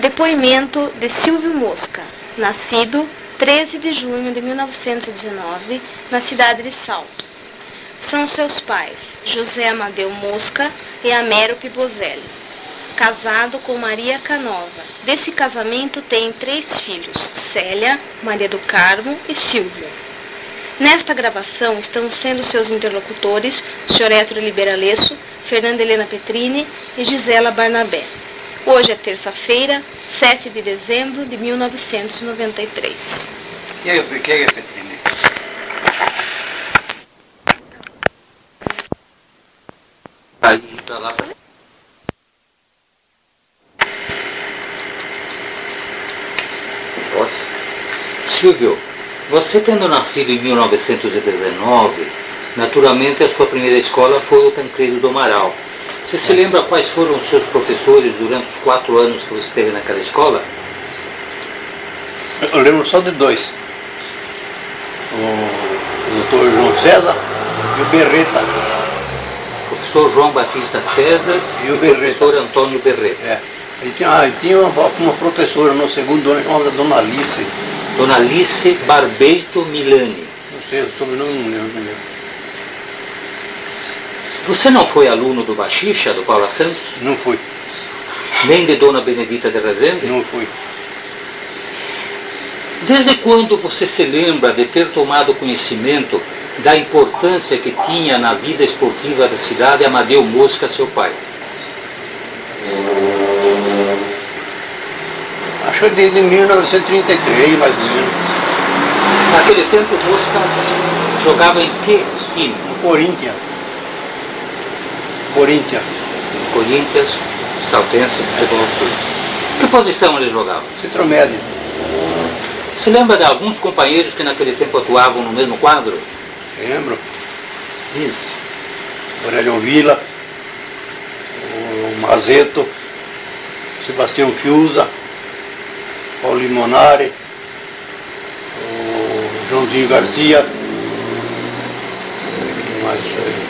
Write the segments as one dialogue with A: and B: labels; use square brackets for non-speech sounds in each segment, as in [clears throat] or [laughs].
A: Depoimento de Silvio Mosca, nascido 13 de junho de 1919, na cidade de Salto. São seus pais, José Amadeu Mosca e Amero Pibozelli. Casado com Maria Canova. Desse casamento tem três filhos, Célia, Maria do Carmo e Silvio. Nesta gravação estão sendo seus interlocutores. Héctor Liberalesso, Fernanda Helena Petrini e Gisela Barnabé. Hoje é terça-feira, 7 de dezembro de 1993.
B: E aí, o que é, Petrini?
C: Aí, pra lá, pra Silvio, você tendo nascido em 1919, naturalmente a sua primeira escola foi o Tancredo do Amaral. Você se lembra quais foram os seus professores durante os quatro anos que você esteve naquela escola?
B: Eu lembro só de dois. O doutor João César e o Berreta.
C: Professor João Batista César
B: E o
C: e
B: Berreta.
C: professor Antônio Berreta.
B: É. E tinha, ah, e tinha uma, uma professora no segundo ano chamada Dona Alice.
C: Dona Alice Barbeito Milani.
B: Não sei, o sobrenome não lembro. não lembro.
C: Você não foi aluno do Baxixa, do Paula Santos?
B: Não fui,
C: Nem de Dona Benedita de Rezende?
B: não fui.
C: Desde quando você se lembra de ter tomado conhecimento da importância que tinha na vida esportiva da cidade Amadeu Mosca, seu pai?
B: Acho que desde 1933, mais ou menos.
C: Naquele tempo, Mosca jogava em que time?
B: Corinthians. Corinthians,
C: Corinthians, Saltense, Futebol Clube. Que posição ele jogava?
B: centro médio.
C: Se lembra de alguns companheiros que naquele tempo atuavam no mesmo quadro?
B: Lembro.
C: Diz.
B: Aurélio Vila, o Mazeto, Sebastião Fiuza, Paulo Limonari, o Joãozinho Garcia, mais?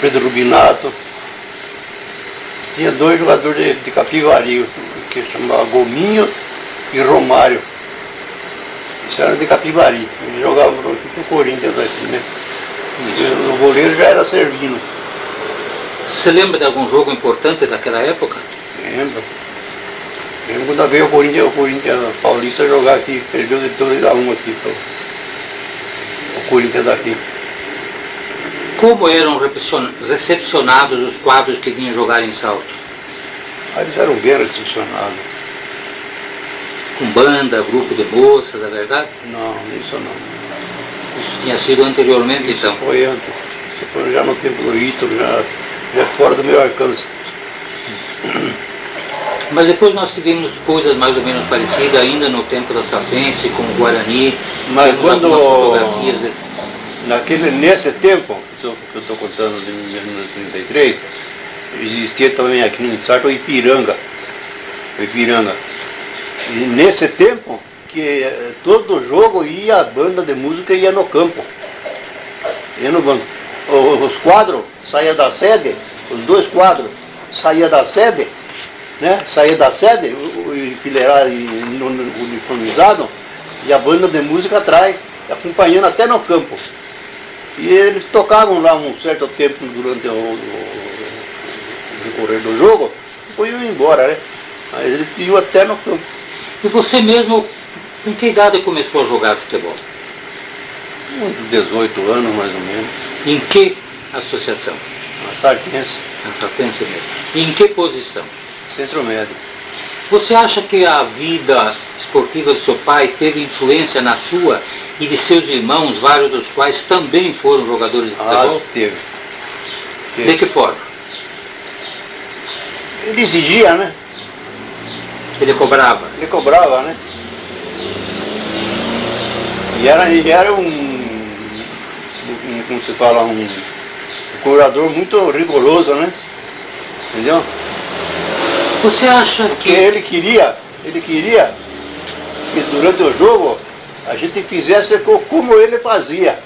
B: Pedro Rubinato. Tinha dois jogadores de, de Capivari, que chamava Gominho e Romário. Isso era de Capivari. Eles jogavam no no Corinthians aqui, né? E o goleiro já era Servino.
C: Você lembra de algum jogo importante daquela época?
B: Lembro. Lembro quando veio o Corinthians, o Corinthians Paulista jogar aqui, perdeu de 2 a 1 aqui pro, o Corinthians daqui.
C: Como eram recepcion- recepcionados os quadros que vinham jogar em salto?
B: Eles eram bem recepcionados.
C: Com banda, grupo de moças, é verdade?
B: Não, isso não.
C: Isso tinha sido anteriormente, então.
B: Foi antes. Foi já no tempo do Ítalo, já, já fora do meu alcance. [clears throat]
C: Mas depois nós tivemos coisas mais ou menos parecidas ainda no tempo da Sapense, com o Guarani.
B: Mas quando-
C: fotografias desse-
B: Naquele, nesse tempo, que eu estou contando de 1933, existia também aqui no Sarto o Ipiranga. O Ipiranga. E nesse tempo, que eh, todo jogo ia a banda de música ia no campo. Ia no banco. Os quadros saía da sede, os dois quadros saía da sede, né? Saía da sede, o, enfileirado uniformizado, e a banda de música atrás, acompanhando até no campo. E eles tocavam lá um certo tempo durante o, o, o decorrer do jogo, depois iam embora, né? Mas eles iam até no campo.
C: E você mesmo, com que idade começou a jogar futebol?
B: Uns 18 anos mais ou menos.
C: Em que associação?
B: Na Sartense,
C: Na Sapense mesmo. E em que posição?
B: centro médio.
C: Você acha que a vida esportiva do seu pai teve influência na sua e de seus irmãos, vários dos quais também foram jogadores de
B: Ah,
C: futebol?
B: teve.
C: De
B: teve.
C: que forma?
B: Ele exigia, né?
C: Ele cobrava.
B: Ele cobrava, né? E era, e era um, um, como se fala, um, um cobrador muito rigoroso, né? Entendeu?
C: Você acha
B: Porque
C: que
B: ele queria, ele queria que durante o jogo a gente fizesse co- como ele fazia.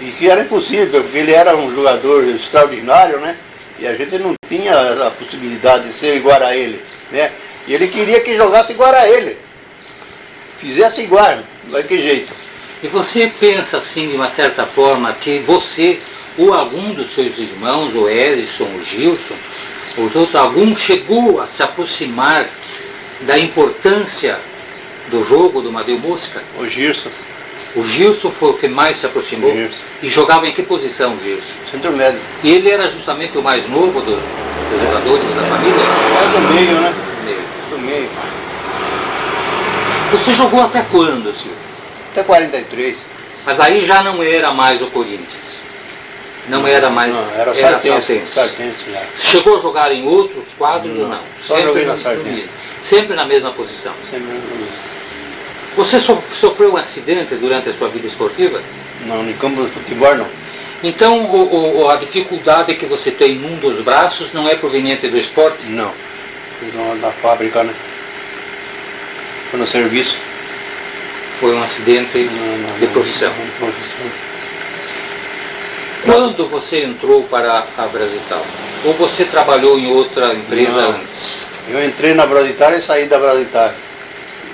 B: E que era impossível, porque ele era um jogador extraordinário, né? E a gente não tinha a possibilidade de ser igual a ele, né? E ele queria que jogasse igual a ele. Fizesse igual, vai que jeito.
C: E você pensa assim, de uma certa forma, que você, ou algum dos seus irmãos, o Edson, o Gilson, ou outro, algum chegou a se aproximar da importância do jogo do Madeu Mosca?
B: O Gilson,
C: O Gilson foi o que mais se aproximou.
B: Gilson.
C: E jogava em que posição, Gilson?
B: centro médio.
C: E ele era justamente o mais novo do- dos jogadores da família?
B: É do meio, né?
C: Meio.
B: Do meio.
C: Você jogou até quando, Silvio?
B: Até 43.
C: Mas aí já não era mais o Corinthians. Não era mais.
B: Não, era
C: era
B: Sartense.
C: Sartense.
B: Já.
C: Chegou a jogar em outros quadros ou
B: Não,
C: não?
B: só joguei na Sartense.
C: Sempre na mesma posição.
B: Sempre no mesmo.
C: Você so- sofreu um acidente durante a sua vida esportiva?
B: Não, no campo de futebol não.
C: Então o- o- a dificuldade que você tem num dos braços não é proveniente do esporte?
B: Não. Fiz uma da fábrica, né? Foi no serviço.
C: Foi um acidente
B: Não, não,
C: de
B: não,
C: profissão.
B: de profissão.
C: Quando você entrou para a Brasital? Ou você trabalhou em outra empresa
B: Não.
C: antes?
B: Eu entrei na Brasitar e saí da Brasitar.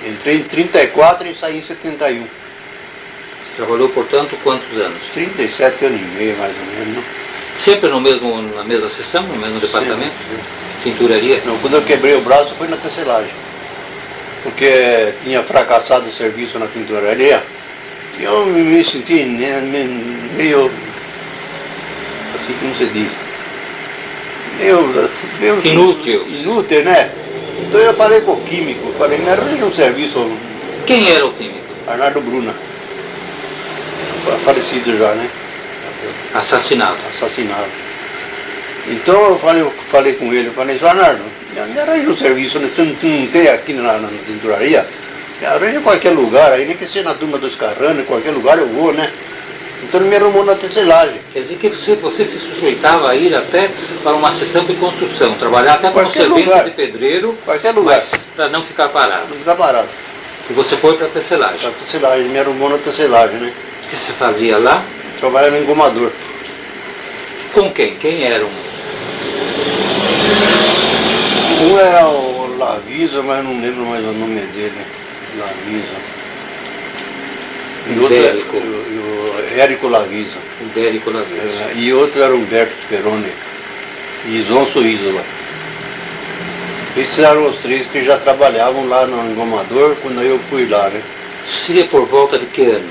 B: Entrei em 34 e saí em 71.
C: Você trabalhou, portanto, quantos anos?
B: 37 anos e meio, mais ou menos.
C: Sempre no mesmo, na mesma seção, no mesmo departamento? Tinturaria?
B: Não, quando eu quebrei o braço foi na tecelagem. Porque tinha fracassado o serviço na tinturaria. E eu me, senti me- meio. Assim como se diz. Meio, meio
C: Inútil.
B: Inútil, né? Então eu falei com o químico, falei, me arranja um serviço,
C: Quem era o químico?
B: Arnaldo Bruna. Fa- Falecido já, né?
C: Assassinado.
B: assassinado. Então eu falei, eu falei com ele, eu falei, "Seu Arnaldo, me arranja um serviço, né? tu, não- tu não tem aqui na, na tinturaria? Me Arranja em qualquer lugar, aí nem que seja na turma dos Carranos, em qualquer lugar eu vou, né? Então me arrumou na tecelagem.
C: Quer dizer que você, você se sujeitava a ir até para uma sessão de construção, trabalhar até como servente
B: lugar.
C: de pedreiro,
B: Qualquer lugar.
C: para não ficar parado.
B: Não fica parado.
C: E você foi para a tecelagem.
B: Na tecelagem, ele me arrumou na tecelagem, né?
C: O que você fazia lá?
B: Trabalhava em engomador.
C: Com quem? Quem era um?
B: Um era o Lavisa, mas não lembro mais o nome dele. Lavisa. E outro era
C: Ibérico.
B: o, o Érico Lavisa.
C: O Dérico Lavis.
B: É, E outro era Humberto Speroni e Zonso Isola. Esses eram os três que já trabalhavam lá no engomador quando eu fui lá, né?
C: Seria por volta de que ano?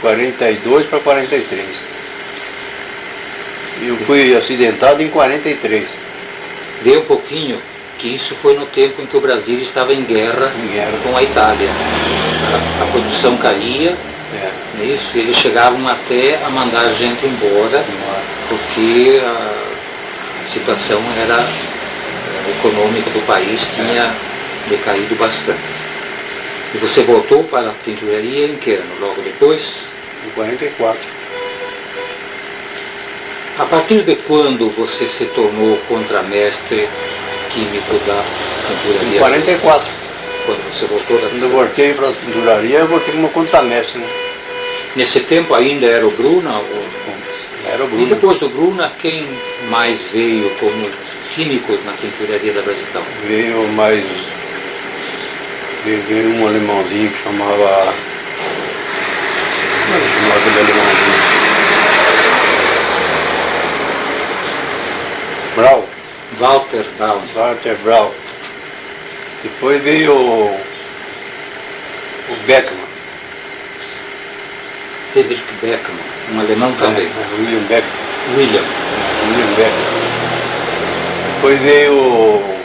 B: 42 para 43. Eu fui acidentado em 43,
C: Dê um pouquinho que isso foi no tempo em que o Brasil estava em guerra
B: em guerra.
C: com a Itália. A, a produção caía,
B: É,
C: não é isso? eles chegavam até a mandar gente embora porque a situação era eh, econômica do país tinha decaído bastante. E você voltou para a tinturaria em que ano? Logo depois?
B: em 44.
C: A partir de quando você se tornou contramestre químico da
B: Em
C: tinturaria?
B: 44.
C: Quando você voltou da
B: Quando eu voltei para a tinturaria, eu voltei como contramestre, né?
C: Nesse tempo ainda era o Bruna? Ou...
B: Era o
C: E
B: Bruno.
C: depois do Bruna, quem mais veio como químico na tinturaria da Brasitão?
B: Veio mais. Veio, veio um alemãozinho que chamava. Como é que chamava aquele alemãozinho? Brau,
C: Walter Braun.
B: Walter Brau. Depois veio o, o Beckman.
C: Friedrich Beckmann, um alemão também.
B: É, William Beckman.
C: William.
B: William Beckman. Depois veio o-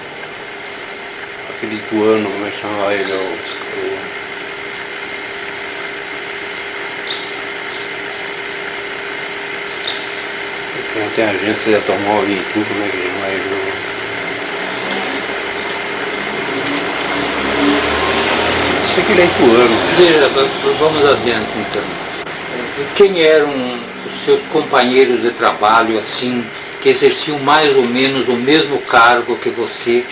B: aquele lituano, como é que chamava ele? O, até agência de automóvel e tudo, como é que chama ele? O- Sei que ele é lituano.
C: Veja, vamos adiante então. Quem eram os seus companheiros de trabalho, assim, que exerciam mais ou menos o mesmo cargo que você?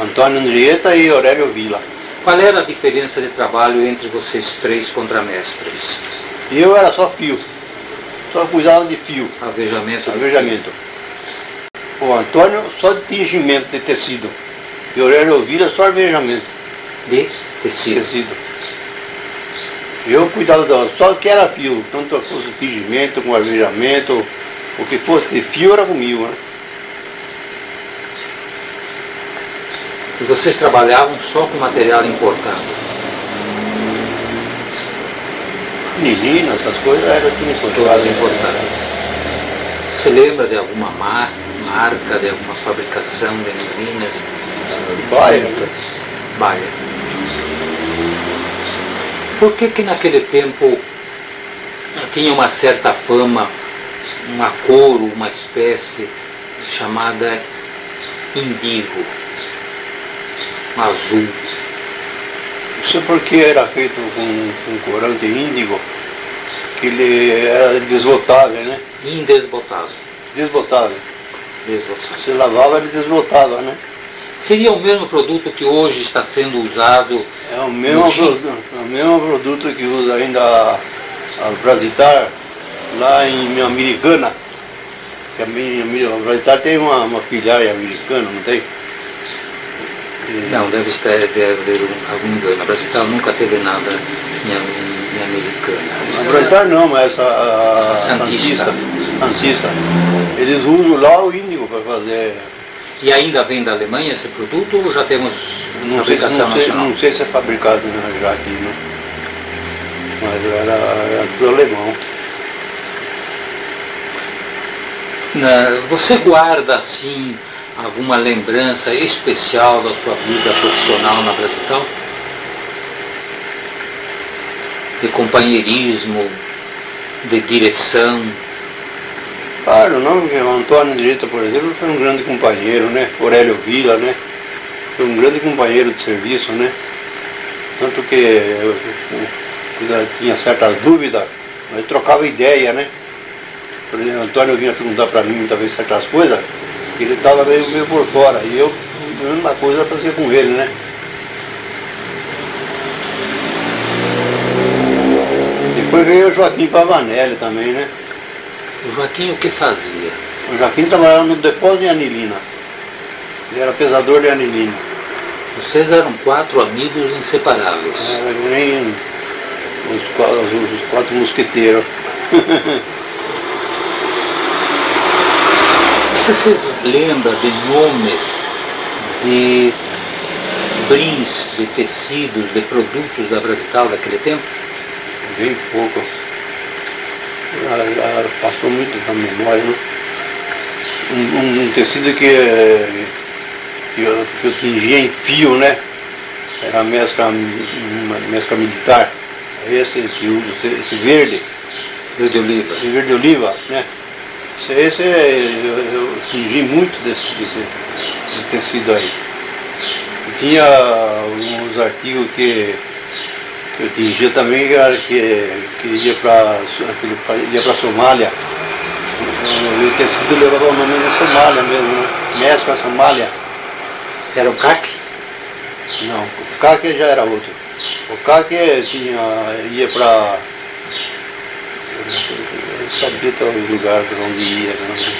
B: Antônio Andrieta e Aurélio Vila.
C: Qual era a diferença de trabalho entre vocês três contramestres?
B: Eu era só fio. Só cuidava de fio.
C: Alvejamento. do-
B: Alvejamento. O Antônio só de tingimento de tecido. E Aurélio Vila só arvejamento,
C: De tecido.
B: tecido. Eu cuidava da, só que era fio, tanto fosse fingimento, com arvejamento, o que fosse de fio era comigo, né?
C: E vocês trabalhavam só com material importado.
B: Menina, essas coisas eram tudo
C: importadas. Você lembra de alguma mar- marca, de alguma fabricação de meninas?
B: Baia.
C: Baia. Por que que naquele tempo tinha uma certa fama, uma cor, uma espécie chamada indigo, azul?
B: Isso porque era feito com, com corante índigo, que ele era desbotável, né?
C: Indesbotável.
B: Desbotável.
C: Desbotável.
B: Você lavava, ele desbotava, né?
C: Seria o mesmo produto que hoje está sendo usado
B: É o mesmo, produto, é o mesmo produto que usa ainda a, a Brasitar lá em Americana. Que a, a Brasitar tem uma, uma filial americana, não tem?
C: Não, deve estar deve haver um- algum engano. A Brasital nunca teve nada em, em
B: A
C: americana.
B: Brasitar não, mas essa a, a
C: Santista.
B: Santista. Santista. Eles usam lá o índigo para fazer.
C: E ainda vem da Alemanha esse produto ou já temos
B: Não sei,
C: fabricação
B: não, sei,
C: nacional?
B: não sei se é fabricado né, já aqui, né? Mas era, era do alemão.
C: Na- Você guarda assim alguma lembrança especial da sua vida profissional na Brasital? De companheirismo, de direção?
B: Claro, não, porque o Antônio Direita, por exemplo, foi um grande companheiro, né? Aurélio Vila, né? Foi um grande companheiro de serviço, né? Tanto que eu, eu, tinha certas dúvidas, nós trocava ideia, né? Por exemplo, Antônio vinha perguntar para mim muitas vezes certas coisas, ele estava meio, meio por fora, e eu, a mesma coisa eu fazia com ele, né? Depois veio o Joaquim Pavanelli também, né?
C: O Joaquim o que fazia?
B: O Joaquim trabalhava no depósito de anilina. Ele era pesador de anilina.
C: Vocês eram quatro amigos inseparáveis.
B: Era que nem os quatro, os quatro mosqueteiros. [laughs]
C: Você se lembra de nomes de brins, de tecidos, de produtos da Brasital daquele tempo?
B: Bem pouco. Ela- ela passou muito da memória, né? Um, um- um tecido que, que, eu, que eu tingia em fio, né? Era mescla, uma mescla militar. Esse, esse, esse, esse verde.
C: Verde oliva.
B: esse verde oliva, né? Esse, eu, eu tingi muito desse, desse, desse tecido aí. Tinha uns artigos que, eu tingia também, que, que, ia para ia para Somália. E o tecido levava o nome de Somália mesmo, né? Mescla Somália.
C: Era o CAC?
B: Não, o CAC já era outro. O CAC tinha, ia para. Eu sabia até o lugar para onde ia. Né?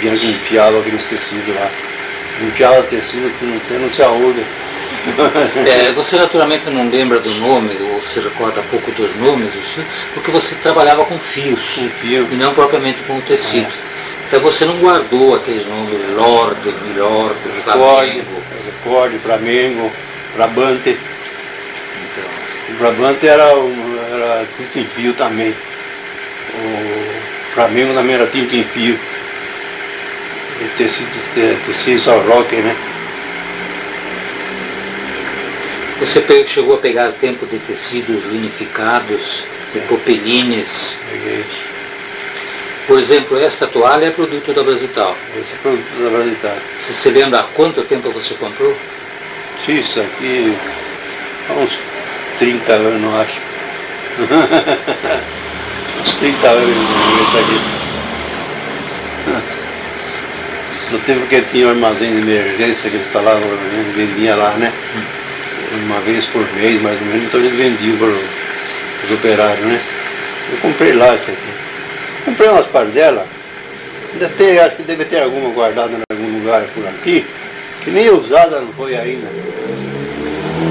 B: Bianchi enfiava aqueles tecidos lá. Enfiava tecido que não tem, não tinha onde. [laughs]
C: É, você naturalmente não lembra do nome, ou se recorda pouco dos nomes, porque você trabalhava com fios,
B: Um fio.
C: e não propriamente com o tecido. Então você não guardou aqueles nomes Lorde, Milord, Flamengo.
B: recorde, Flamengo, Brabante.
C: Então, assim,
B: O Brabante era, era em fio também. O Flamengo também era tinta em fio. Tecido, tecido só rock, né?
C: Você chegou a pegar tempo de tecidos linificados, de popelines.
B: Peguei.
C: Por exemplo, esta toalha é produto da Brasital.
B: Esse é produto da Brasitar.
C: Você se lembra há quanto tempo você comprou?
B: Sim, Isso aqui há uns 30 anos, acho. [laughs] uns 30 anos isso aqui. No tempo que tinha um armazém de emergência que eles falavam, eles vendiam lá, né? Uma vez por mês, mais ou menos, então eles vendiam para os operários, né? Eu comprei lá isso aqui. Comprei umas parcelas. Ainda tem, acho que deve ter alguma guardada em algum lugar por aqui. que nem usada não foi ainda.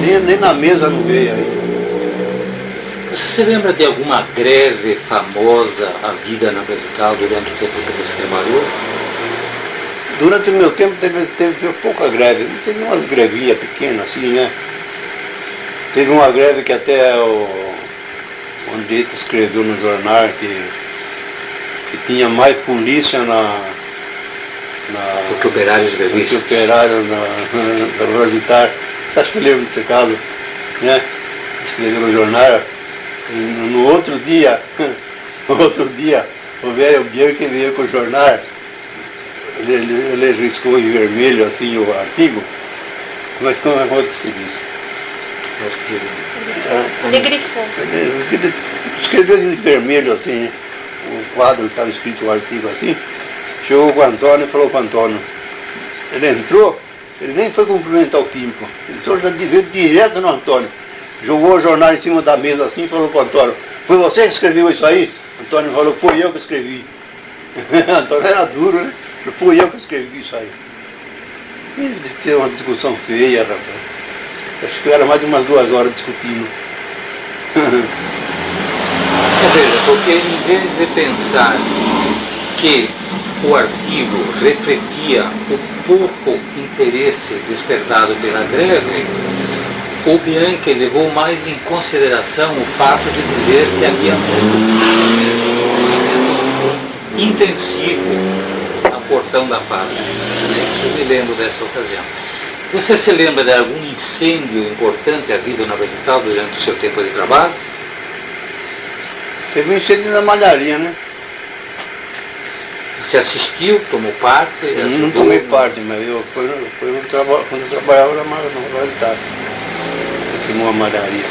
B: Nem, nem na mesa não veio ainda.
C: Você se lembra de alguma greve famosa havida na Brasital durante o tempo que você trabalhou?
B: Durante o meu tempo teve, teve pouca greve. Teve umas grevinhas pequenas assim, né? Teve uma greve que até o onde escreveu no jornal que, que tinha mais polícia na.
C: na Porque operários grevistas.
B: Porque operários na, na, na militar. Você acha que eu lembro desse caso? Né? Escreveu no jornal. No outro dia, [laughs] no outro dia, o velho Bianchi veio com o jornal, ele, ele, ele riscou em vermelho assim o artigo, mas como é que se diz?
A: Ele grifou.
B: Ele escreveu em vermelho assim, o quadro estava escrito o artigo assim, chegou com o Antônio e falou com o Antônio. Ele entrou, ele nem foi cumprimentar o Pimpo, entrou já direto no Antônio jogou o jornal em cima da mesa assim e falou para o Antônio, foi você que escreveu isso aí? Antônio falou, foi eu que escrevi. [laughs] Antônio era duro, né? Fui eu que escrevi isso aí. E ter uma discussão feia, rapaz. Acho que era mais de umas duas horas discutindo. [laughs]
C: Veja, porque em vez de pensar que o artigo refletia o pouco interesse despertado pela greve, o Bianchi levou mais em consideração o fato de dizer que havia muito intensivo a portão da pátria. Isso me lembro dessa ocasião. Você se lembra de algum incêndio importante havido na Vegetal durante o seu tempo de trabalho?
B: Teve um incêndio na malharia, né?
C: Você assistiu, tomou parte?
B: Eu não tomei parte, mas eu fui, fui quando eu trabalhava na malharia queimou a malharia.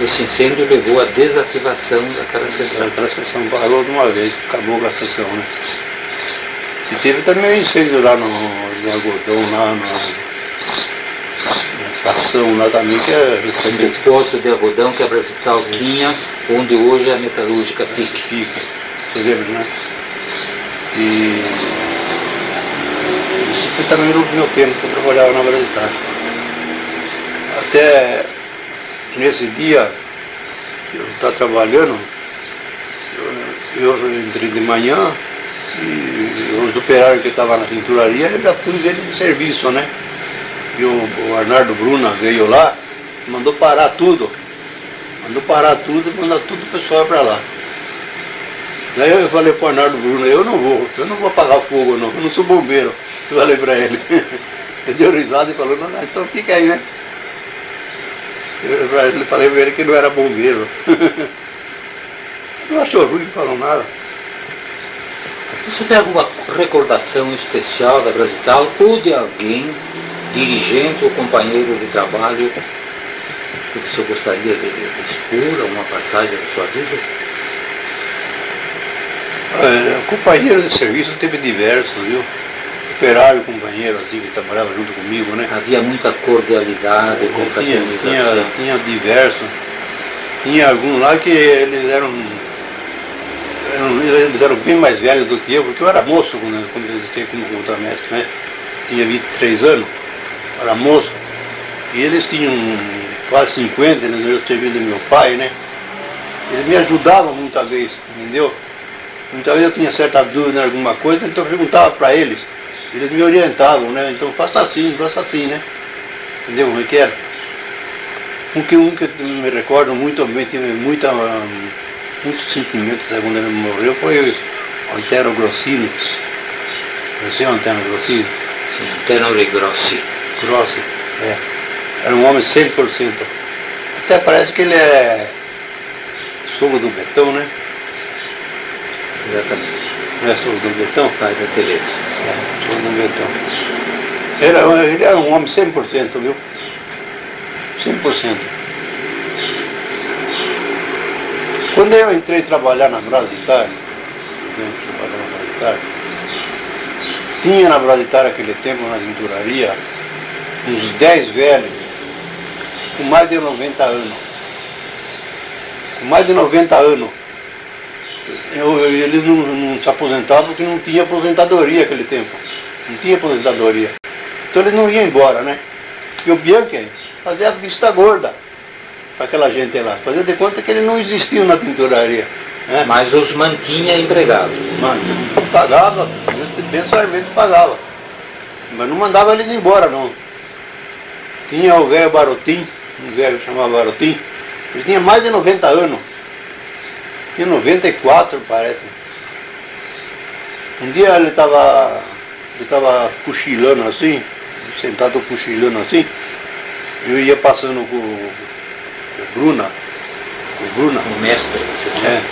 C: Esse incêndio levou à desativação daquela sessão.
B: Aquela sessão parou de uma vez, acabou com a sessão, né? E teve também um incêndio lá no, no algodão, lá no, na estação lá também, que é
C: recente. poço de algodão que a Brasital tinha, onde hoje é a metalúrgica PIC.
B: PIC, você lembra, né? E isso foi também no meu tempo que eu trabalhava na Brasital. Até nesse dia, eu estava trabalhando, eu, eu entrei de manhã e os operários que estavam na cinturaria, eu já fui ver de serviço, né? E o, o Arnaldo Bruna veio lá, mandou parar tudo. Mandou parar tudo e mandar tudo o pessoal para lá. Daí eu falei para o Arnaldo Bruno, eu não vou, eu não vou apagar fogo não, eu não sou bombeiro. [laughs] Eu falei para ele. [laughs] Ele deu risada e falou, não, não, então fica aí, né? Eu falei para ele que não era bombeiro. [laughs] Não achou ruim, não falou nada.
C: Você tem alguma recordação especial da Brasital ou de alguém, dirigente ou companheiro de trabalho, que você gostaria de, de expor, alguma passagem da sua vida?
B: É, companheiro de serviço teve diversos, viu? Operário companheiro assim que trabalhava junto comigo, né?
C: Havia muita cordialidade, confraternização.
B: Tinha, tinha, tinha diversos. Tinha alguns lá que eles eram, eram, eles eram bem mais velhos do que eu, porque eu era moço quando, eu existia como contra-médico, né? Tinha 23 anos, era moço. E eles tinham quase 50, eles eu servindo do meu pai, né? Eles me ajudavam muita vez, entendeu? Muitas vezes eu tinha certa dúvida em alguma coisa, então eu perguntava para eles. Eles me orientavam, né? Então faça assim, faça assim, né? Entendeu como é que era? Um que, um que me recordo muito bem, tive muita, um, muitos sentimentos né, quando ele morreu, foi o Antero Grossini. Você é o Antero Grossini?
C: Sim, Antero Grossi.
B: Grossi, é. Era um homem 100%. Até parece que ele é sogro do Betão, né?
C: Exatamente.
B: Não é sogro do Betão?
C: Pai da Tereza.
B: É, Ele era, ele era um homem 100%, viu? 100%. Quando eu entrei trabalhar na Brasitar, trabalhar na Brasitar, tinha na Brasitar aquele tempo, na tinturaria, uns 10 velhos, com mais de 90 anos. Com mais de 90 anos eu, eles não, não se aposentavam porque não tinha aposentadoria naquele tempo. Não tinha aposentadoria. Então eles não iam embora, né? E o Bianchi fazia vista gorda para aquela gente lá. Fazia de conta que eles não existiam na tinturaria. Né?
C: Mas os mantinha empregados.
B: Mas pagava, mensalmente pagava. Mas não mandava eles embora não. Tinha o velho Barotim, um velho chamava Barotim, ele tinha mais de 90 anos. Tinha 94, parece. Um dia ele estava ele tava cochilando assim, sentado cochilando assim, eu ia passando com o Bruna, o Bruna.
C: O mestre, você sabe?
B: É.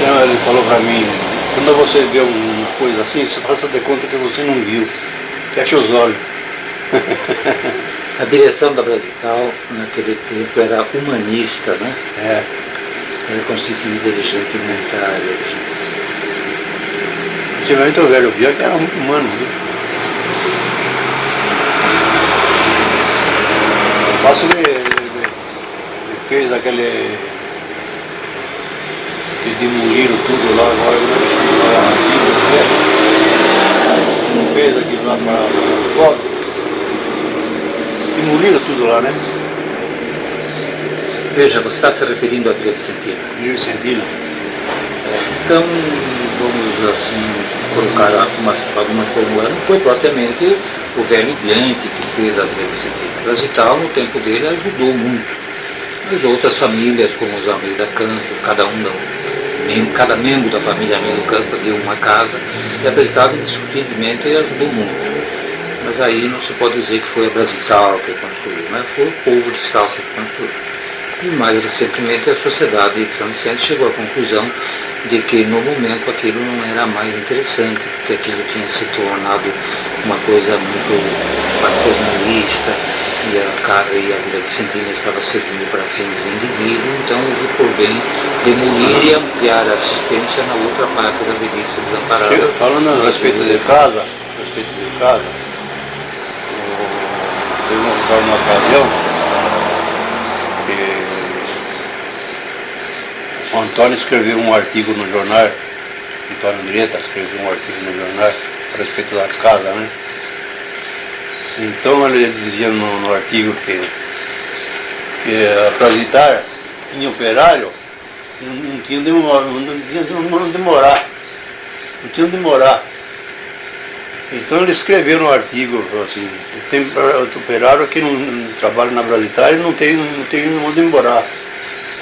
B: Então ele falou para mim, quando você vê uma coisa assim, você faça de conta que você não viu. Fecha os olhos. [laughs]
C: A direção da Brasital naquele tempo era humanista, né?
B: É.
C: Era constituída de gente humanitária. de gente-
B: Antigamente o velho via que era muito humano. Viu? Faço ele, ele- fez aquele. que demoliram tudo lá, agora como é? Fez aquilo lá para foto. Demoliram tudo lá, né?
C: Veja, você está se referindo à Vila Vicentina.
B: Mil centímetros.
C: Então, vamos assim, colocar algumas, algumas formulas. Não foi propriamente o velho Bianchi que fez a Vicentina. Brasital, no tempo dele, ajudou muito. Mas outras famílias, como os Almeida Canto, cada um da, mem- cada membro da família Almeida Canto deu uma casa, e a Brasital, indiscutivelmente, ajudou muito. Mas aí não se pode dizer que foi a Brasital que construiu, né? foi o povo de Scal que construiu. E mais recentemente a sociedade de São Vicente chegou à conclusão de que no momento aquilo não era mais interessante, que aquilo tinha se tornado uma coisa muito paternalista e a casa e a Vila Vicentina estava servindo para fins indivíduos, então por bem demolir e ampliar a assistência na outra parte da Velhice Desamparada.
B: Chega- Falando a respeito de casa, a respeito de casa, o- teve uma, uma ocasião que o Antônio escreveu um artigo no jornal, Antônio Andrieta escreveu um artigo no jornal a respeito das casas, né? Então ele dizia no, no artigo que, que a Prasitar tinha operário, não, não tinha onde morar, não tinha onde morar não tinha. Então ele escreveu no artigo, assim, tem operário que não, não trabalha na Brasitária e não tem, não tem onde morar.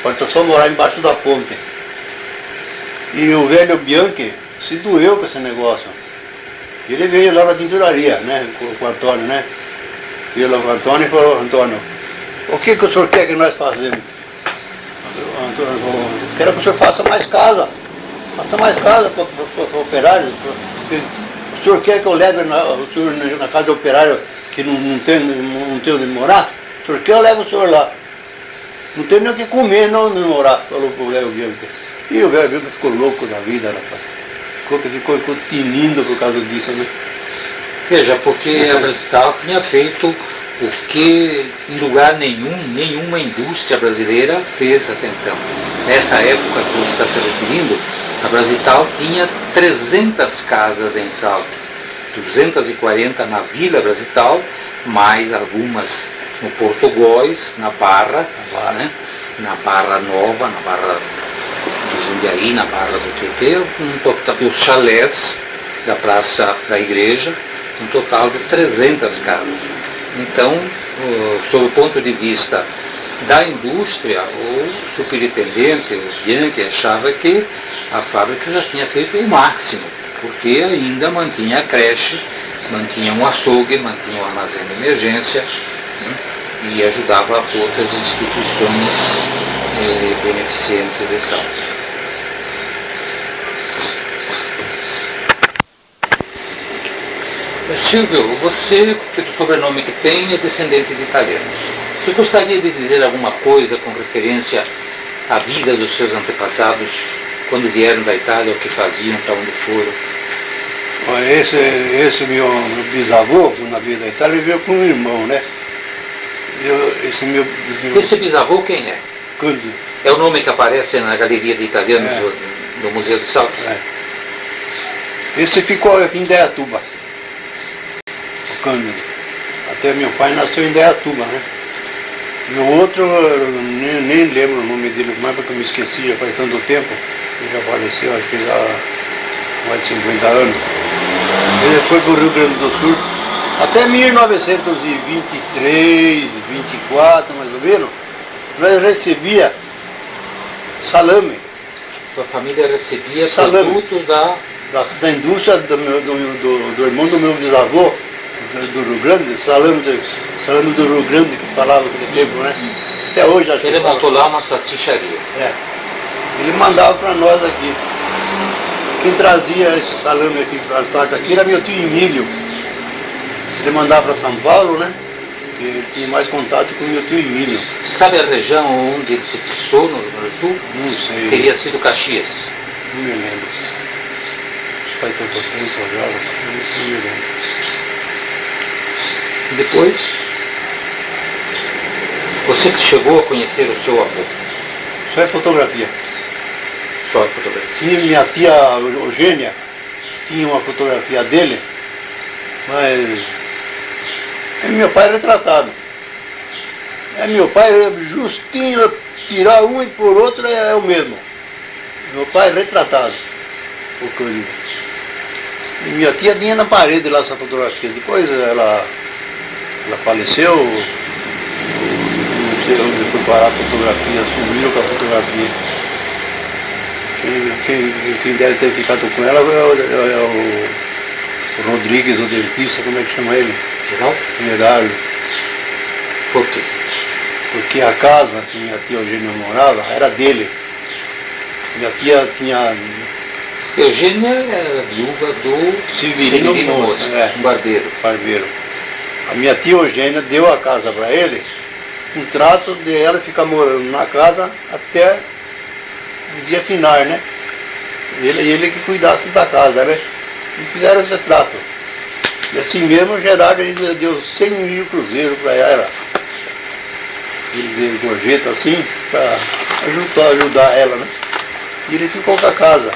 B: Pode só morar embaixo da ponte. E o velho Bianchi se doeu com esse negócio. Ele veio lá na tinturaria, né, com, o Antônio, né? Veio lá com o Antônio e falou, Antônio, o que, que o senhor quer que nós façamos? Antônio falou, quero que o senhor faça mais casa. Faça mais casa para o operário. porque O senhor quer que eu leve na, o senhor na, casa do operário que não, não, tem, não tem onde morar? O senhor quer eu levo o senhor lá? Não tem nem o que comer, não onde morar, falou pro Léo Bianchi. E o Léo Bianchi ficou louco da vida, rapaz. Ficou, ficou, ficou tinindo por causa disso, né?
C: Veja, porque a Brasital tinha feito o que em lugar nenhum, nenhuma indústria brasileira fez até então. Nessa época que você está se referindo, a Brasital tinha 300 casas em Salto, 240 na Vila Brasital, mais algumas no Porto Góis, na Barra, né? na Barra Nova, na Barra do Jundiaí, na Barra do Tietê, um total os chalés da Praça da Igreja, um total de 300 casas. Então, sob o ponto de vista da indústria, o superintendente, o Bianchi, achava que a fábrica já tinha feito o máximo, porque ainda mantinha a creche, mantinha um açougue, mantinha um armazém de emergência né, e ajudava outras instituições eh, beneficentes de Salto. Silvio, você, pelo sobrenome que tem, é descendente de italianos. Você gostaria de dizer alguma coisa com referência à vida dos seus antepassados quando vieram da Itália, o que faziam, para onde foram?
B: Esse, esse meu bisavô, na vida da Itália, veio com um irmão, né? Eu, esse meu, meu
C: Esse bisavô quem é?
B: Cândido,
C: É o nome que aparece na galeria de italianos
B: É.
C: do, do Museu de Salto?
B: é. Esse ficou aqui em Deatuba. Cândido. Até meu pai nasceu em Deatuba, né? Meu outro, eu nem, nem lembro o nome dele mais porque eu me esqueci, já faz tanto tempo. Ele já faleceu, acho que já há mais de 50 anos. Ele foi para o Rio Grande do Sul até 1923, 24 mais ou menos, nós recebia salame.
C: Sua família recebia
B: Salame.
C: produtos da.
B: da, da indústria do, meu, do, do, do irmão do meu bisavô, do, do Rio Grande, salame do, salame do Rio Grande, que falava naquele tempo, né? Até hoje acho
C: Ele montou lá uma salsicharia.
B: É. Ele mandava para nós aqui. Quem trazia esse salame aqui para saco aqui era meu tio Emílio. Ele mandava para São Paulo, né? E ele tinha mais contato com meu tio Emílio.
C: Sabe a região onde ele se fixou no Rio Grande do Sul?
B: Não sei.
C: Teria sido Caxias.
B: Não me lembro. Pai tem vocês, só joga, não me lembro.
C: Depois, você que chegou a conhecer o seu avô,
B: Isso é fotografia.
C: só a fotografia.
B: Tinha minha tia Eugênia, tinha uma fotografia dele, mas é meu pai retratado. É meu pai justinho, tirar um e por outro é, é o mesmo. Meu pai retratado, o Cândido. E minha tia tinha na parede lá essa fotografia. Depois ela, ela faleceu, não sei onde foi parar a fotografia, sumiram com a fotografia. Quem, quem, deve ter ficado com ela é o, é o- o Rodrigues, o dentista, como é que chama ele?
C: Geraldo?
B: Medário.
C: Por quê?
B: Porque a casa que minha tia Eugênia morava era dele. Minha tia tinha
C: Eugênia era viúva do
B: Severino
C: Severino
B: Moça, é.
C: um barbeiro.
B: barbeiro. A minha tia Eugênia deu a casa para ele, um trato de ela ficar morando na casa até o dia final, né? Ele, ele que cuidasse da casa, né? E fizeram esse trato. E assim mesmo Gerardo ainda deu 100 mil cruzeiros para ela. Ele deu gorjeta assim, para ajudar, ajudar ela, né? E ele ficou com a casa.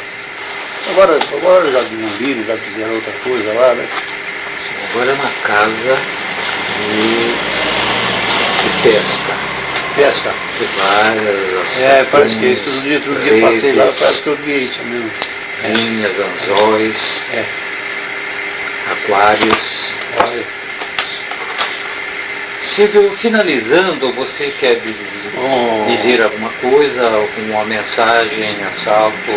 B: Agora, agora já demoliram, já fizeram outra coisa lá, né?
C: Agora é uma casa de, de pesca.
B: Pesca.
C: De várias
B: É, parece que isso. Outro dia, outro dia eu passei lá,
C: redes,
B: parece que eu vi isso mesmo.
C: linhas, anzóis,
B: É.
C: aquários.
B: Olha,
C: Silvio, finalizando, você quer diz-
B: Oh.
C: dizer alguma coisa, alguma mensagem, assalto?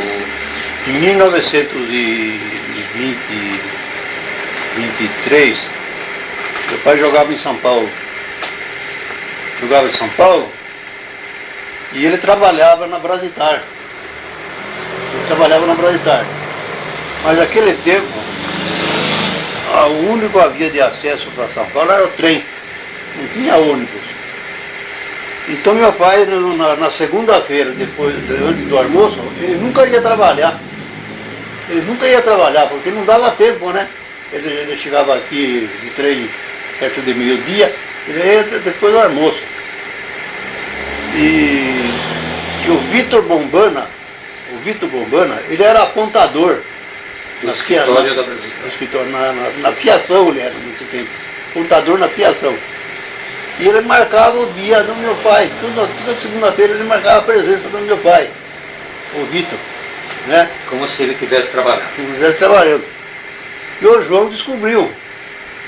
B: Em 1923, meu pai jogava em São Paulo. Jogava em São Paulo e ele trabalhava na Brasitar. Ele trabalhava na Brasitar. Mas naquele tempo, a- o único via de acesso para São Paulo era o trem. Não tinha ônibus. Então meu pai, na, na segunda-feira, depois antes do almoço, ele nunca ia trabalhar. Ele nunca ia trabalhar, porque não dava tempo, né? Ele, ele chegava aqui de trem perto de meio-dia, ele ia de- depois do almoço. E, e o Vitor Bombana, o Vitor Bombana, ele era apontador.
C: Do
B: nas fia-
C: escritório
B: na-
C: da
B: no escritório, na, na, na fiação ele era nesse tempo. Apontador na fiação. E ele marcava o dia do meu pai. Toda, toda segunda-feira ele marcava a presença do meu pai, o Vitor. Né?
C: Como se ele tivesse trabalhado.
B: que estivesse trabalhando. E o João descobriu,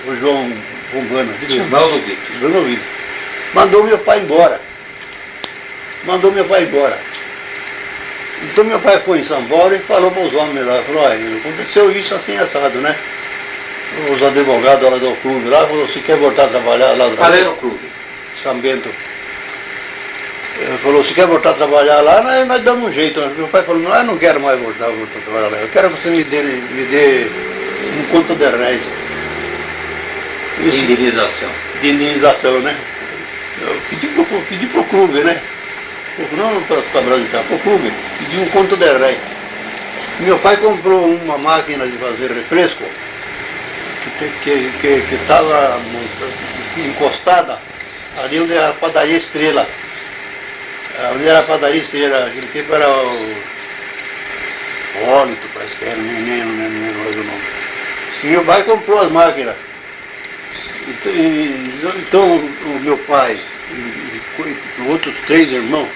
B: o João Bombana,
C: Irmão do Vitor.
B: Bruno Vitor, mandou meu pai embora. Mandou meu pai embora. Então meu pai foi em São Paulo e falou para os homens lá, falou, olha, aconteceu isso assim assado, né? Os advogados lá do clube lá, falou, você quer voltar a trabalhar lá
C: Qual
B: vez?"
C: era o clube?
B: São Bento. Ele falou, se quer voltar a trabalhar lá, nós, nós damos um jeito. Meu pai falou, não, eu não quero mais voltar, voltar a trabalhar lá. Eu quero que você me dê, me dê um conto de réis. Isso,
C: Indenização.
B: de indenização, né? Eu pedi pro, pedi pro clube, né? Não para a Brasileira, pro clube. Pedi um conto de réis. Meu pai comprou uma máquina de fazer refresco que estava encostada ali onde era a padaria Estrela. Ah, Onde era a padaria Estrela, aquele tempo era o Hólito, parece que era, nem, nem, nem, nem mais o nome. E meu pai comprou as máquinas. Então, então o meu pai e, e outros três irmãos,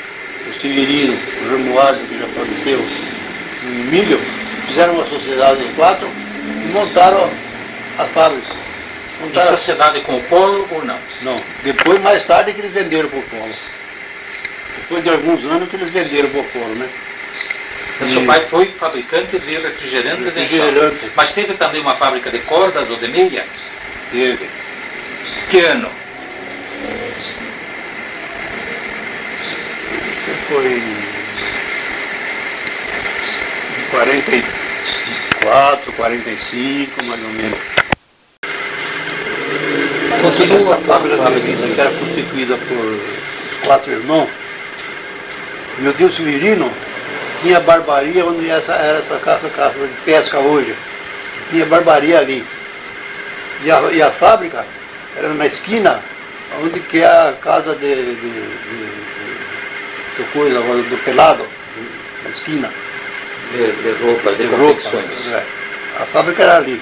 B: o Severino, o Romualdo, que já faleceu, o Emílio, fizeram uma sociedade de quatro e montaram a fábrica.
C: Montaram a sociedade com o Polo ou não?
B: Não. Depois, mais tarde, que eles venderam para o Polo. Depois de alguns anos que eles venderam para o Polo, né?
C: E... Seu pai foi fabricante de refrigerantes, refrigerante. em Mas teve também uma fábrica de cordas ou de meia?
B: Teve.
C: Que ano?
B: Foi em 44, 45, mais ou menos. Continua a fábrica que era constituída por quatro irmãos. Meu tio Severino tinha barbaria onde essa, era essa caça, caça de pesca hoje. Tinha barbaria ali. E a, e a fábrica era na esquina, onde que é a casa de, de, de, coisa, do pelado, na esquina.
C: De, de roupa, de, de roupa. É.
B: A fábrica era ali.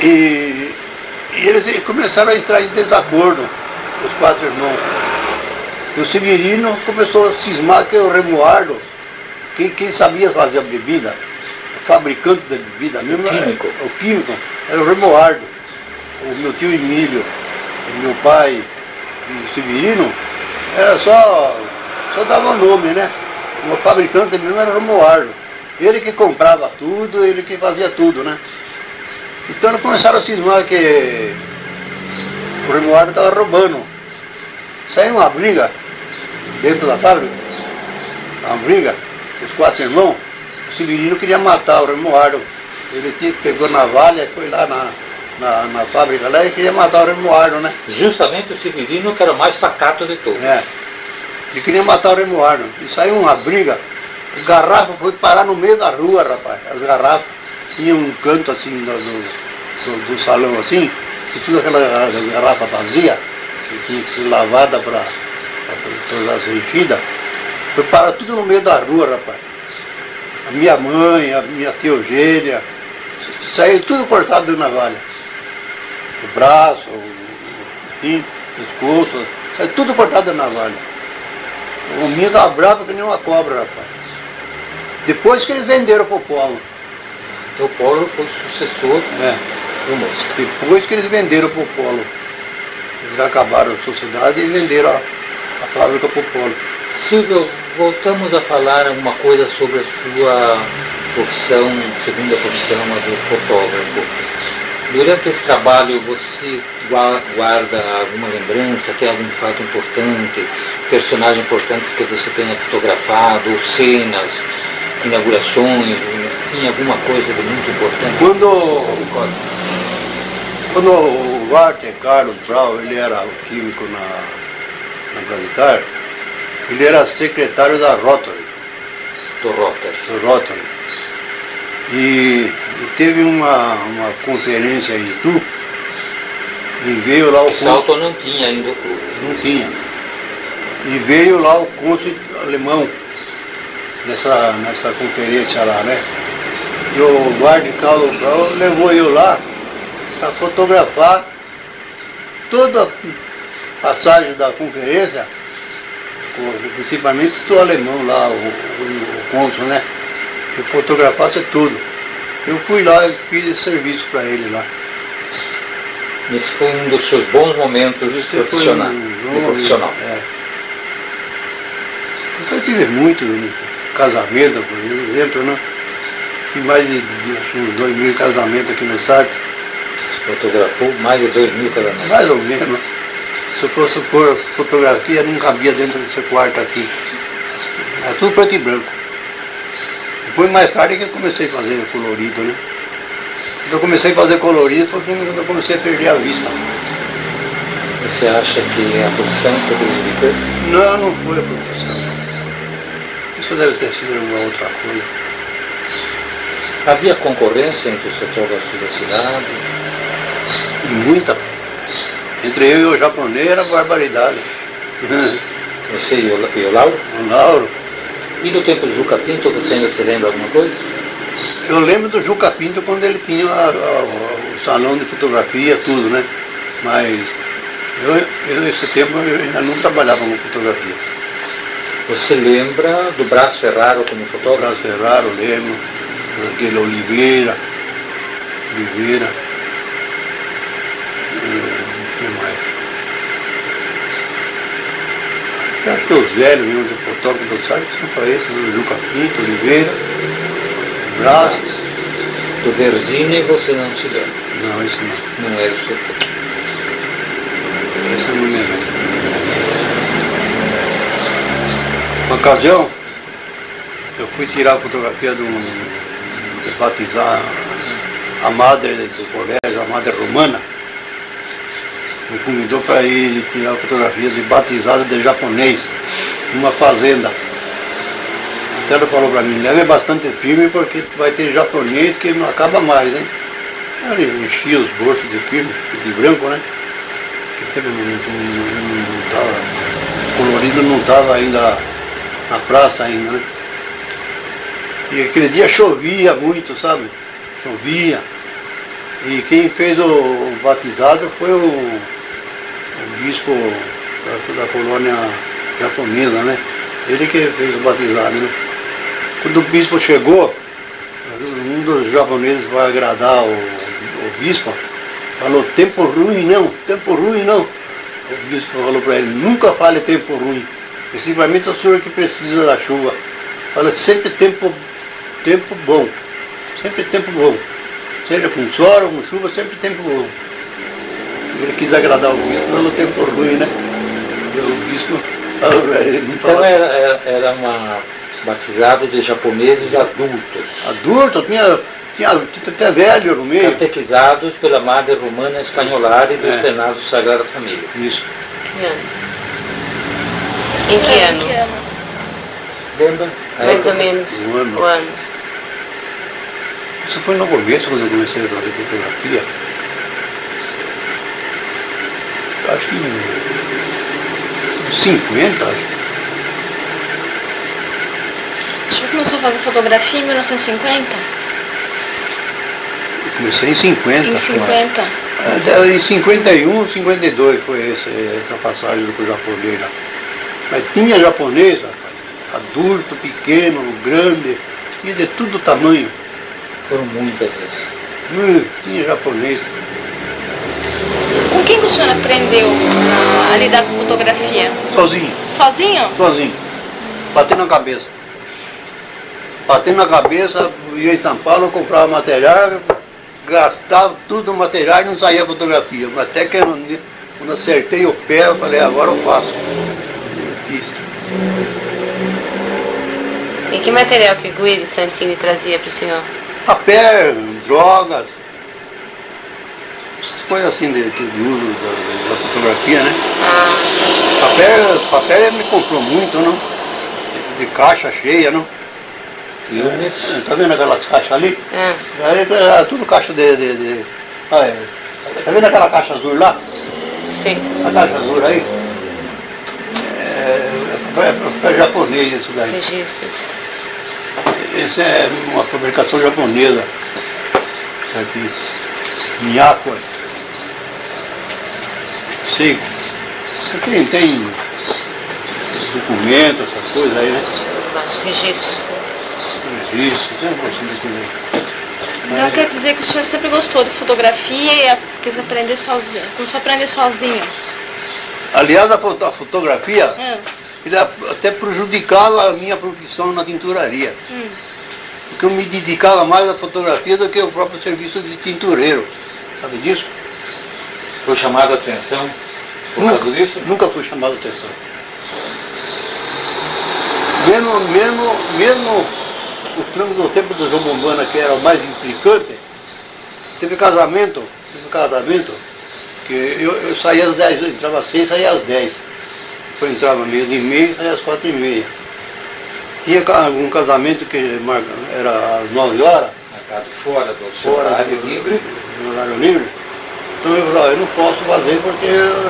B: E, e eles começaram a entrar em desacordo, os quatro irmãos. E o Severino começou a cismar que o Remuardo, quem, quem sabia fazer a bebida, o fabricante da bebida mesmo, o químico, era, o químico era o Remuardo. O meu tio Emílio, o meu pai e o Severino, era só, só dava o nome, né? O fabricante mesmo era o Remuardo. Ele que comprava tudo, ele que fazia tudo, né? Então começaram a cismar que o Remuardo estava roubando. Saiu uma briga dentro da fábrica, uma briga, os quatro irmãos, o Severino queria matar o Remoardo. Ele tinha, pegou navalha e foi lá na, na, na, fábrica lá e queria matar o Remoardo, né?
C: Justamente o Severino que era o mais pacato de todos.
B: É. Ele queria matar o Remoardo. E saiu uma briga, as garrafas foi parar no meio da rua, rapaz. As garrafas tinham um canto assim do, do, do salão assim, e tudo aquela garrafa vazia, que tinha que ser lavada para para as enchidas, foi parar tudo no meio da rua, rapaz. A minha mãe, a minha tia Eugênia, saiu tudo cortado de navalha. O braço, o, fim, o pescoço, saiu tudo cortado de navalha. O minha estava bravo que nem uma cobra, rapaz. Depois que eles venderam para o Polo.
C: Então o Polo foi sucessor
B: é. do moço. Depois que eles venderam para o Polo. Eles acabaram a sociedade e venderam a a fábrica para o polo.
C: Silvio, voltamos a falar alguma coisa sobre a sua profissão, segunda profissão, a do fotógrafo. Durante esse trabalho você guarda alguma lembrança, tem algum fato importante, personagens importantes que você tenha fotografado, cenas, inaugurações, enfim, alguma coisa de muito importante?
B: Quando, quando o Walter Carlos Brau, ele era o químico na, na Brasicar, ele era secretário da Rotary.
C: Do Rotary.
B: Do Rotary. E, teve uma, uma conferência em Itu, e veio lá o
C: Salto não tinha ainda o clube.
B: Não tinha. E veio lá o cônsul alemão nessa, nessa conferência lá, né? E o guarda Carlos Brau levou eu lá para fotografar toda passagem da conferência, principalmente do alemão lá, o, o, o cônsul, né? Que fotografasse tudo. Eu fui lá e fiz esse serviço para ele lá.
C: Esse foi um dos seus bons momentos profissional. Um profissional. É.
B: Eu tive muito casamento, por exemplo, né? Tive mais de, uns dois mil casamentos aqui no site.
C: Você fotografou mais de dois mil casamentos?
B: Mais ou menos. Se eu fosse pôr fotografia, não cabia dentro desse quarto aqui. É tudo preto e branco. Depois, mais tarde, que eu comecei a fazer colorido, né? Quando eu comecei a fazer colorido, foi quando eu comecei a perder a vista.
C: Você acha que é a profissão que prejudicou?
B: Não, não foi a profissão. Isso deve ter sido uma outra coisa.
C: Havia concorrência entre os fotógrafos da cidade?
B: Muita entre eu e o japonês era barbaridade.
C: Você e o, e o Lauro?
B: O Lauro.
C: E do tempo do Juca Pinto, você ainda se lembra alguma coisa?
B: Eu lembro do Juca Pinto quando ele tinha a, a, os salão de fotografia, tudo, né? Mas eu, eu nesse tempo eu ainda não trabalhava com fotografia.
C: Você lembra do Braço Ferraro como
B: O
C: fotógrafo?
B: Braço Ferraro, lembro, aquele Oliveira, Oliveira, o que mais? Que os velhos mesmo, de fotógrafo do site, são para esses, o Juca Pinto, Oliveira, Braço,
C: Do Verzini você não se lembra.
B: não, isso não,
C: Não era o seu
B: eu não me lembro. Uma ocasião, eu fui tirar a fotografia de, um, de batizar a madre do colégio, a madre romana. Me convidou para ir tirar fotografia de batizada de japonês, numa fazenda. Até ela falou para mim, leve bastante filme porque vai ter japonês que não acaba mais, hein? Eu enchia os bolsos de filme, de branco, né? Que tempo não, não, não, não tava, colorido não estava ainda na praça ainda, né? E aquele dia chovia muito, sabe? Chovia. E quem fez o batizado foi o, o bispo da, da colônia japonesa, né? Ele que fez o batizado, né? Quando o bispo chegou, um dos japoneses vai agradar o, o bispo, falou, tempo ruim não, tempo ruim não. O bispo falou para ele, nunca fale tempo ruim. Simplesmente o senhor que precisa da chuva. Fala sempre tempo, tempo bom. Sempre tempo bom. Seja com sol ou com chuva, sempre tempo bom. Ele quis agradar o bispo, falou tempo ruim, né? E o bispo falou ele, não
C: Então era, era, era uma batizado de japoneses adultos,
B: adulto, tinha, tinha, tinha até velho no meio.
C: catequizados pela Madre Romana Espanholari dos
B: É.
C: Penados Sagrada Família.
B: Isso.
D: Que ano? Em que ano?
C: Lembra?
D: Mais ou menos.
B: Um ano.
D: O ano.
B: Isso foi no começo, quando eu comecei a fazer fotografia. Acho que em 50, acho.
A: O senhor começou a fazer fotografia em 1950?
B: Eu comecei em 50.
A: Em 50.
B: Mas, é, Em 51, 52 foi esse, essa passagem do japonês lá. Mas tinha japonês, rapaz, adulto, pequeno, grande, tinha de todo tamanho.
C: Foram muitas vezes.
B: Hum, tinha japonês.
A: Com quem que o senhor aprendeu a, lidar com fotografia?
B: Sozinho,
A: Sozinho?
B: sozinho. Batendo na cabeça. Batendo na cabeça, ia em São Paulo, comprava material, gastava tudo o material e não saía fotografia. Mas até que eu, quando acertei o pé, eu falei, agora eu faço. Fiz.
D: E que material que Guido Santini trazia para o senhor?
B: Papel, drogas, coisas assim de, de uso da, da fotografia, né? Papel, papel me comprou muito, não? De caixa cheia, não?
C: Filmes.
B: Tá vendo aquelas caixas ali?
D: ah,
B: Aí é tudo caixa de. de, de- ah, é. Tá vendo aquela caixa azul lá?
D: sim.
B: Essa caixa azul aí? É, é, é, é japonês isso daí.
D: Registros.
B: Esse é uma fabricação japonesa. Isso aqui. Miyako. Sei. Aqui tem documento, essas coisas aí, né?
D: Registros.
B: Registro, tem.
A: Então quer dizer que o senhor sempre gostou de fotografia e quis aprender sozinho. Começou a aprender sozinho.
B: Aliás, a, foto- a fotografia,
A: Ah,
B: ele até prejudicava a minha profissão na tinturaria.
A: hum.
B: Porque eu me dedicava mais à fotografia do que ao próprio serviço de tintureiro. Sabe disso?
C: Foi chamada a atenção por
B: Nunca,
C: causa disso?
B: nunca fui chamado a atenção. Mesmo, mesmo, mesmo o trânsito do tempo do João Bombana, que era o mais implicante, teve casamento, teve casamento, que eu, eu saía às 10, eu entrava às 6, saía às 10. Depois entrava meio de meia, saía às 4 e meia. Tinha ca- um casamento que era às 9 horas,
C: Marcado fora do
B: fora
C: horário livre.
B: no horário livre. Então eu falei, eu não posso fazer porque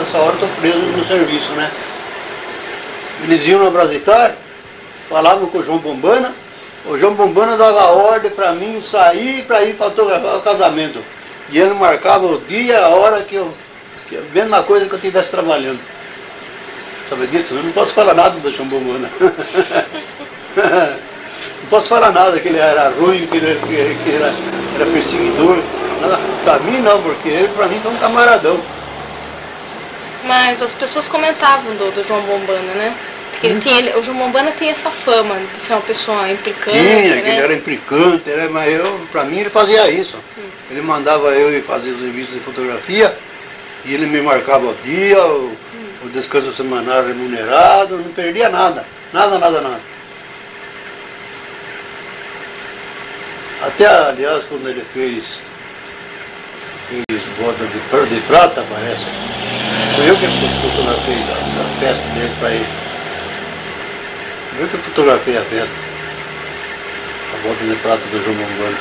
B: essa hora estou preso no serviço, né? Eles iam na Brasitar, falavam com o João Bombana, o João Bombana dava ordem para mim sair para ir fotografar o casamento. E ele marcava o dia, a hora que eu. Que a mesma coisa que eu estivesse trabalhando. Sabe disso? Eu não posso falar nada do Xambomana. [laughs] não posso falar nada que ele era ruim, que ele, que, que era, era perseguidor. Pra mim não, porque ele pra mim é um camaradão.
A: Mas as pessoas comentavam do, do João Bombana, né? Ele tinha, ele- o João Bombana tem essa fama de ser uma pessoa implicante,
B: Tinha, que
A: né?
B: ele era implicante, era, mas eu, pra mim ele fazia isso. Ele mandava eu ir fazer os serviços de fotografia e ele me marcava o dia, o, o descanso semanal remunerado, não perdia nada. Nada, nada, nada. Até, aliás, quando ele fez, fez boda de, de prata, parece, foi eu que fotografei da festa dele para ele. Eu que fotografei a festa. A volta de prata do João Bombano.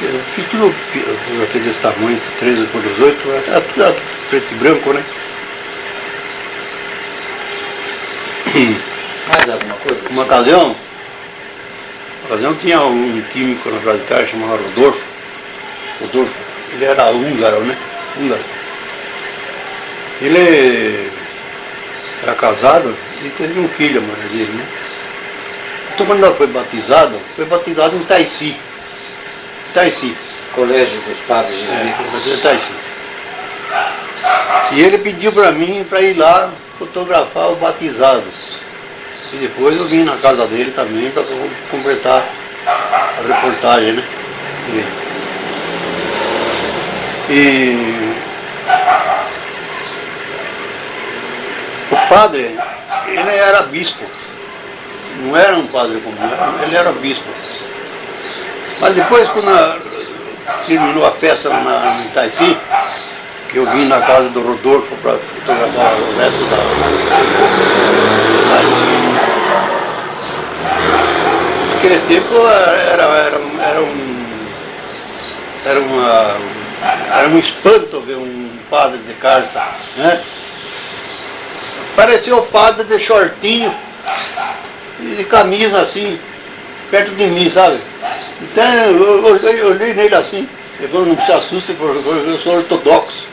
B: Eu fiz tudo, eu fotografei desse tamanho, 13 por 18, era tudo era preto e branco, né? [coughs]
C: Mais alguma coisa?
B: Uma ocasião, uma ocasião tinha um químico na Caixa chamado Rodolfo. Rodolfo, ele era húngaro, né? Húngaro. Ele era casado e teve um filho, mulher dele, né? Então quando ela foi batizada, foi batizado em Taici. Taici.
C: Colégio dos Padres
B: É, em Taici. E ele pediu para mim para ir lá fotografar os batizados. E depois eu vim na casa dele também para completar a reportagem, né? E, e o padre, ele era bispo. Não era um padre comum, ele era bispo. Mas depois quando terminou a festa na, em Itaici, que eu vim na casa do Rodolfo para fotografar o resto da. Naquele tempo era, era, era um. Era uma. Era um espanto ver um padre de calça, né? Parecia o padre de shortinho e de camisa assim, perto de mim, sabe? Então eu, eu olhei nele assim, ele falou, não se assuste, porque eu sou ortodoxo.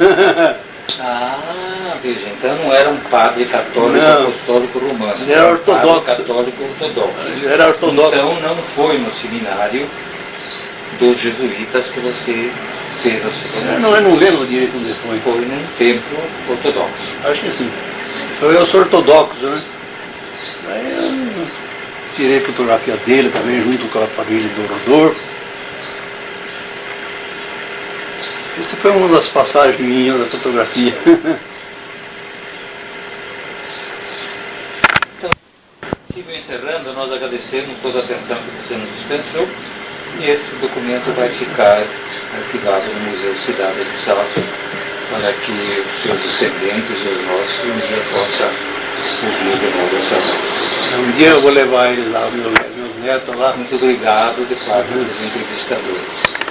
B: [laughs]
C: Ah, veja, então não era um padre católico
B: Não.
C: apostólico romano.
B: Ele era
C: um
B: ortodoxo.
C: Católico ortodoxo.
B: Ele era ortodoxo.
C: Então não foi no seminário dos jesuítas que você fez as
B: Eu
C: fotografias.
B: não, eu não lembro direito onde foi.
C: Foi num templo ortodoxo.
B: Acho que sim. Então eu sou ortodoxo, né? Aí eu tirei fotografia dele também, junto com a família do Rodolfo. Isso foi uma das passagens minhas da fotografia. [laughs]
C: Sigo encerrando, nós agradecemos toda a atenção que você nos dispensou e esse documento vai ficar arquivado no Museu Cidade de Salto para que os seus descendentes e os nossos um dia possam ouvir de novo essa voz.
B: um dia eu vou levar eles lá, meus, meus netos lá.
C: Muito obrigado de parte dos entrevistadores.